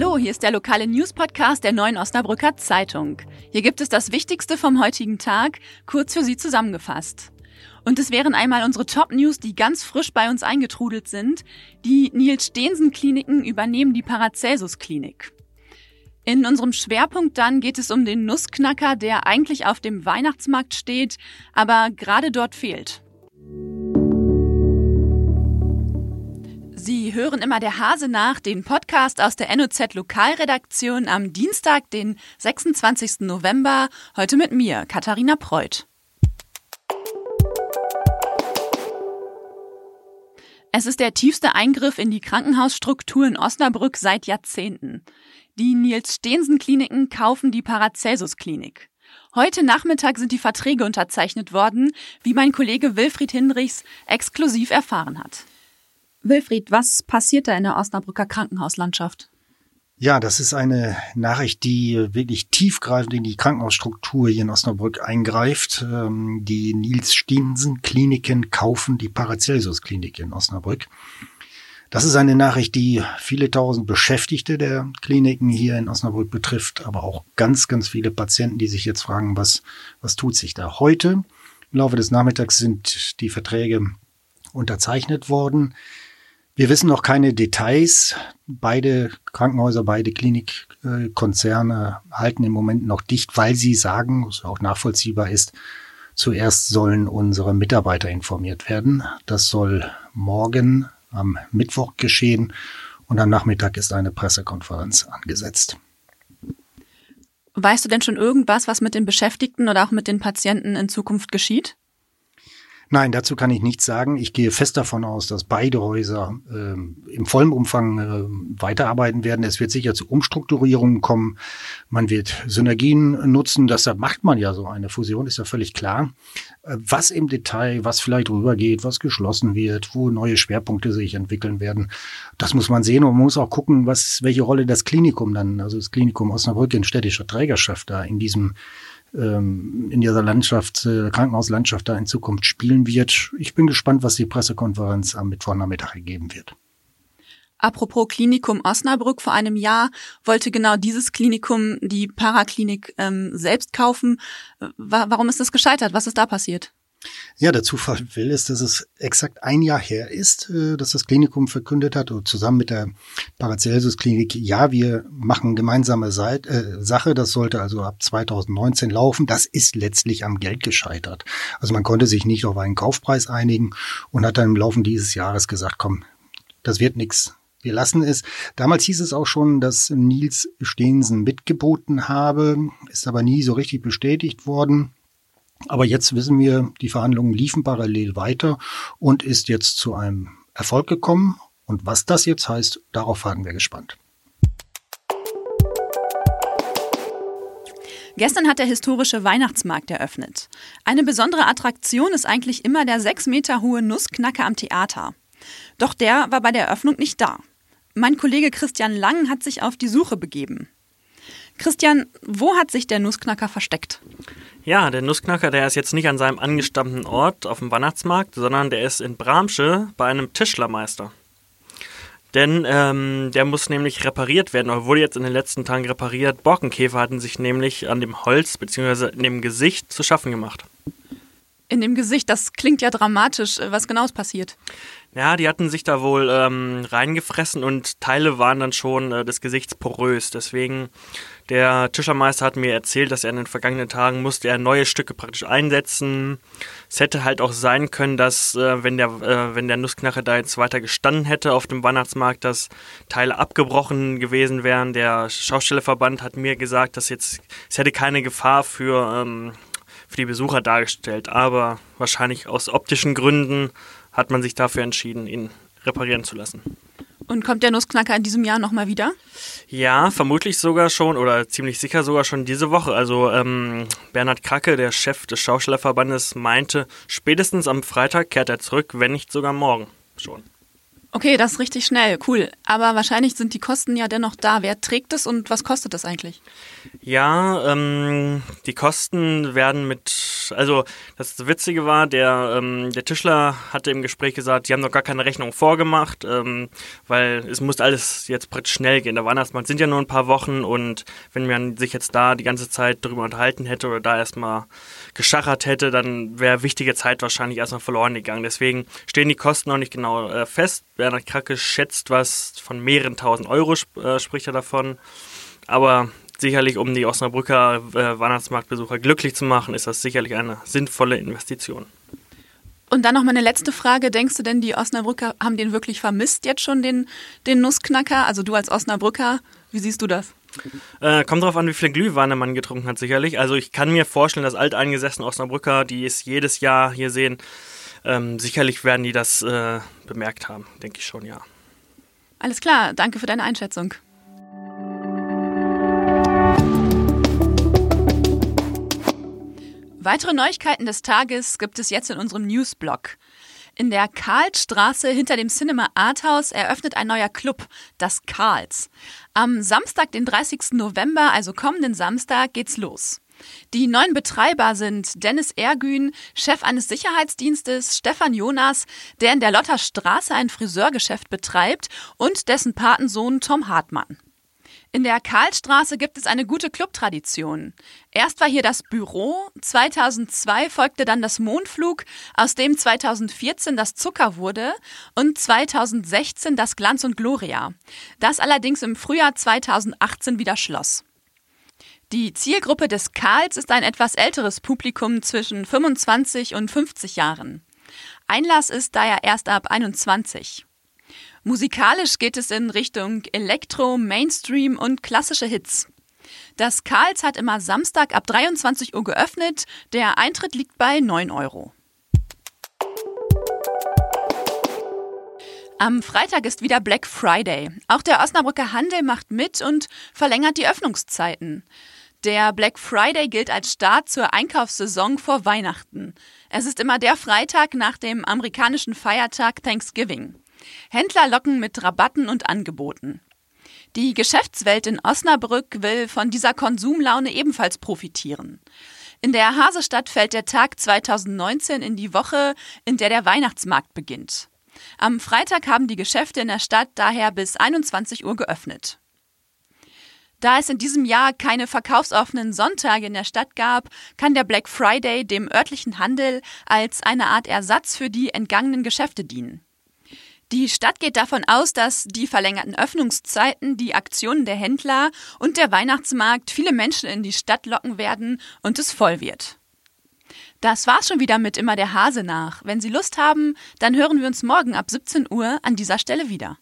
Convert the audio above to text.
Hallo, hier ist der lokale News-Podcast der Neuen Osnabrücker Zeitung. Hier gibt es das Wichtigste vom heutigen Tag, kurz für Sie zusammengefasst. Und es wären einmal unsere Top-News, die ganz frisch bei uns eingetrudelt sind. Die Nils-Stehensen-Kliniken übernehmen die Paracelsus-Klinik. In unserem Schwerpunkt dann geht es um den Nussknacker, der eigentlich auf dem Weihnachtsmarkt steht, aber gerade dort fehlt. Sie hören immer der Hase nach, den Podcast aus der NOZ Lokalredaktion am Dienstag, den 26. November, heute mit mir, Katharina Preuth. Es ist der tiefste Eingriff in die Krankenhausstruktur in Osnabrück seit Jahrzehnten. Die Nils-Stehensen-Kliniken kaufen die Paracelsus-Klinik. Heute Nachmittag sind die Verträge unterzeichnet worden, wie mein Kollege Wilfried Hinrichs exklusiv erfahren hat. Wilfried, was passiert da in der Osnabrücker Krankenhauslandschaft? Ja, das ist eine Nachricht, die wirklich tiefgreifend in die Krankenhausstruktur hier in Osnabrück eingreift. Ähm, die Nils Stiensen Kliniken kaufen die Paracelsus Klinik in Osnabrück. Das ist eine Nachricht, die viele tausend Beschäftigte der Kliniken hier in Osnabrück betrifft, aber auch ganz, ganz viele Patienten, die sich jetzt fragen, was, was tut sich da heute? Im Laufe des Nachmittags sind die Verträge unterzeichnet worden. Wir wissen noch keine Details. Beide Krankenhäuser, beide Klinikkonzerne halten im Moment noch dicht, weil sie sagen, was auch nachvollziehbar ist, zuerst sollen unsere Mitarbeiter informiert werden. Das soll morgen am Mittwoch geschehen und am Nachmittag ist eine Pressekonferenz angesetzt. Weißt du denn schon irgendwas, was mit den Beschäftigten oder auch mit den Patienten in Zukunft geschieht? Nein, dazu kann ich nichts sagen. Ich gehe fest davon aus, dass beide Häuser äh, im vollen Umfang äh, weiterarbeiten werden. Es wird sicher zu Umstrukturierungen kommen. Man wird Synergien nutzen. Deshalb macht man ja so eine Fusion, ist ja völlig klar. Äh, was im Detail, was vielleicht rübergeht, was geschlossen wird, wo neue Schwerpunkte sich entwickeln werden, das muss man sehen. Und man muss auch gucken, was, welche Rolle das Klinikum dann, also das Klinikum Osnabrück in städtischer Trägerschaft da in diesem ähm, in dieser Landschaft, äh, Krankenhauslandschaft da in Zukunft spielen wird. Ich bin gespannt, was die Pressekonferenz am Mittwochnachmittag ergeben wird. Apropos Klinikum Osnabrück, vor einem Jahr wollte genau dieses Klinikum die Paraklinik ähm, selbst kaufen. Warum ist das gescheitert? Was ist da passiert? Ja, der Zufall will es, dass es exakt ein Jahr her ist, äh, dass das Klinikum verkündet hat, zusammen mit der Paracelsus-Klinik, ja, wir machen gemeinsame Seite, äh, Sache, das sollte also ab 2019 laufen. Das ist letztlich am Geld gescheitert. Also man konnte sich nicht auf einen Kaufpreis einigen und hat dann im Laufe dieses Jahres gesagt, komm, das wird nichts. Wir lassen es. Damals hieß es auch schon, dass Nils Stehensen mitgeboten habe, ist aber nie so richtig bestätigt worden. Aber jetzt wissen wir, die Verhandlungen liefen parallel weiter und ist jetzt zu einem Erfolg gekommen. Und was das jetzt heißt, darauf warten wir gespannt. Gestern hat der historische Weihnachtsmarkt eröffnet. Eine besondere Attraktion ist eigentlich immer der sechs Meter hohe Nussknacker am Theater. Doch der war bei der Eröffnung nicht da. Mein Kollege Christian Lang hat sich auf die Suche begeben. Christian, wo hat sich der Nussknacker versteckt? Ja, der Nussknacker, der ist jetzt nicht an seinem angestammten Ort auf dem Weihnachtsmarkt, sondern der ist in Bramsche bei einem Tischlermeister. Denn ähm, der muss nämlich repariert werden, oder wurde jetzt in den letzten Tagen repariert. Borkenkäfer hatten sich nämlich an dem Holz bzw. in dem Gesicht zu schaffen gemacht. In dem Gesicht, das klingt ja dramatisch. Was genau ist passiert? Ja, die hatten sich da wohl ähm, reingefressen und Teile waren dann schon äh, des Gesichts porös. Deswegen der Tischlermeister hat mir erzählt, dass er in den vergangenen Tagen musste er neue Stücke praktisch einsetzen. Es hätte halt auch sein können, dass äh, wenn der äh, wenn der Nussknacker da jetzt weiter gestanden hätte auf dem Weihnachtsmarkt, dass Teile abgebrochen gewesen wären. Der Schaustellerverband hat mir gesagt, dass jetzt es hätte keine Gefahr für ähm, für die Besucher dargestellt, aber wahrscheinlich aus optischen Gründen hat man sich dafür entschieden, ihn reparieren zu lassen. Und kommt der Nussknacker in diesem Jahr nochmal wieder? Ja, vermutlich sogar schon oder ziemlich sicher sogar schon diese Woche. Also ähm, Bernhard Kracke, der Chef des Schaustellerverbandes, meinte, spätestens am Freitag kehrt er zurück, wenn nicht sogar morgen schon. Okay, das ist richtig schnell, cool. Aber wahrscheinlich sind die Kosten ja dennoch da. Wer trägt es und was kostet das eigentlich? Ja, ähm, die Kosten werden mit, also das Witzige war, der, ähm, der Tischler hatte im Gespräch gesagt, die haben noch gar keine Rechnung vorgemacht, ähm, weil es muss alles jetzt schnell gehen. Der Weihnachtsmarkt sind ja nur ein paar Wochen und wenn man sich jetzt da die ganze Zeit drüber unterhalten hätte oder da erstmal geschachert hätte, dann wäre wichtige Zeit wahrscheinlich erstmal verloren gegangen. Deswegen stehen die Kosten noch nicht genau äh, fest. Bernhard Kracke schätzt was von mehreren tausend Euro, äh, spricht er davon. Aber sicherlich, um die Osnabrücker äh, Weihnachtsmarktbesucher glücklich zu machen, ist das sicherlich eine sinnvolle Investition. Und dann noch meine letzte Frage. Denkst du denn, die Osnabrücker haben den wirklich vermisst jetzt schon, den, den Nussknacker? Also du als Osnabrücker, wie siehst du das? Äh, kommt drauf an, wie viel Glühwein der Mann getrunken hat, sicherlich. Also ich kann mir vorstellen, dass alteingesessene Osnabrücker, die es jedes Jahr hier sehen, ähm, sicherlich werden die das äh, bemerkt haben, denke ich schon, ja. Alles klar, danke für deine Einschätzung. Weitere Neuigkeiten des Tages gibt es jetzt in unserem Newsblog. In der Karlstraße hinter dem Cinema Arthouse eröffnet ein neuer Club, das Karls. Am Samstag, den 30. November, also kommenden Samstag, geht's los. Die neuen Betreiber sind Dennis Ergün, Chef eines Sicherheitsdienstes, Stefan Jonas, der in der Lotterstraße ein Friseurgeschäft betreibt, und dessen Patensohn Tom Hartmann. In der Karlstraße gibt es eine gute Clubtradition. Erst war hier das Büro, 2002 folgte dann das Mondflug, aus dem 2014 das Zucker wurde und 2016 das Glanz und Gloria. Das allerdings im Frühjahr 2018 wieder schloss. Die Zielgruppe des Karls ist ein etwas älteres Publikum zwischen 25 und 50 Jahren. Einlass ist daher erst ab 21. Musikalisch geht es in Richtung Elektro, Mainstream und klassische Hits. Das Karls hat immer Samstag ab 23 Uhr geöffnet. Der Eintritt liegt bei 9 Euro. Am Freitag ist wieder Black Friday. Auch der Osnabrücker Handel macht mit und verlängert die Öffnungszeiten. Der Black Friday gilt als Start zur Einkaufssaison vor Weihnachten. Es ist immer der Freitag nach dem amerikanischen Feiertag Thanksgiving. Händler locken mit Rabatten und Angeboten. Die Geschäftswelt in Osnabrück will von dieser Konsumlaune ebenfalls profitieren. In der Hasestadt fällt der Tag 2019 in die Woche, in der der Weihnachtsmarkt beginnt. Am Freitag haben die Geschäfte in der Stadt daher bis 21 Uhr geöffnet. Da es in diesem Jahr keine verkaufsoffenen Sonntage in der Stadt gab, kann der Black Friday dem örtlichen Handel als eine Art Ersatz für die entgangenen Geschäfte dienen. Die Stadt geht davon aus, dass die verlängerten Öffnungszeiten, die Aktionen der Händler und der Weihnachtsmarkt viele Menschen in die Stadt locken werden und es voll wird. Das war's schon wieder mit immer der Hase nach. Wenn Sie Lust haben, dann hören wir uns morgen ab 17 Uhr an dieser Stelle wieder.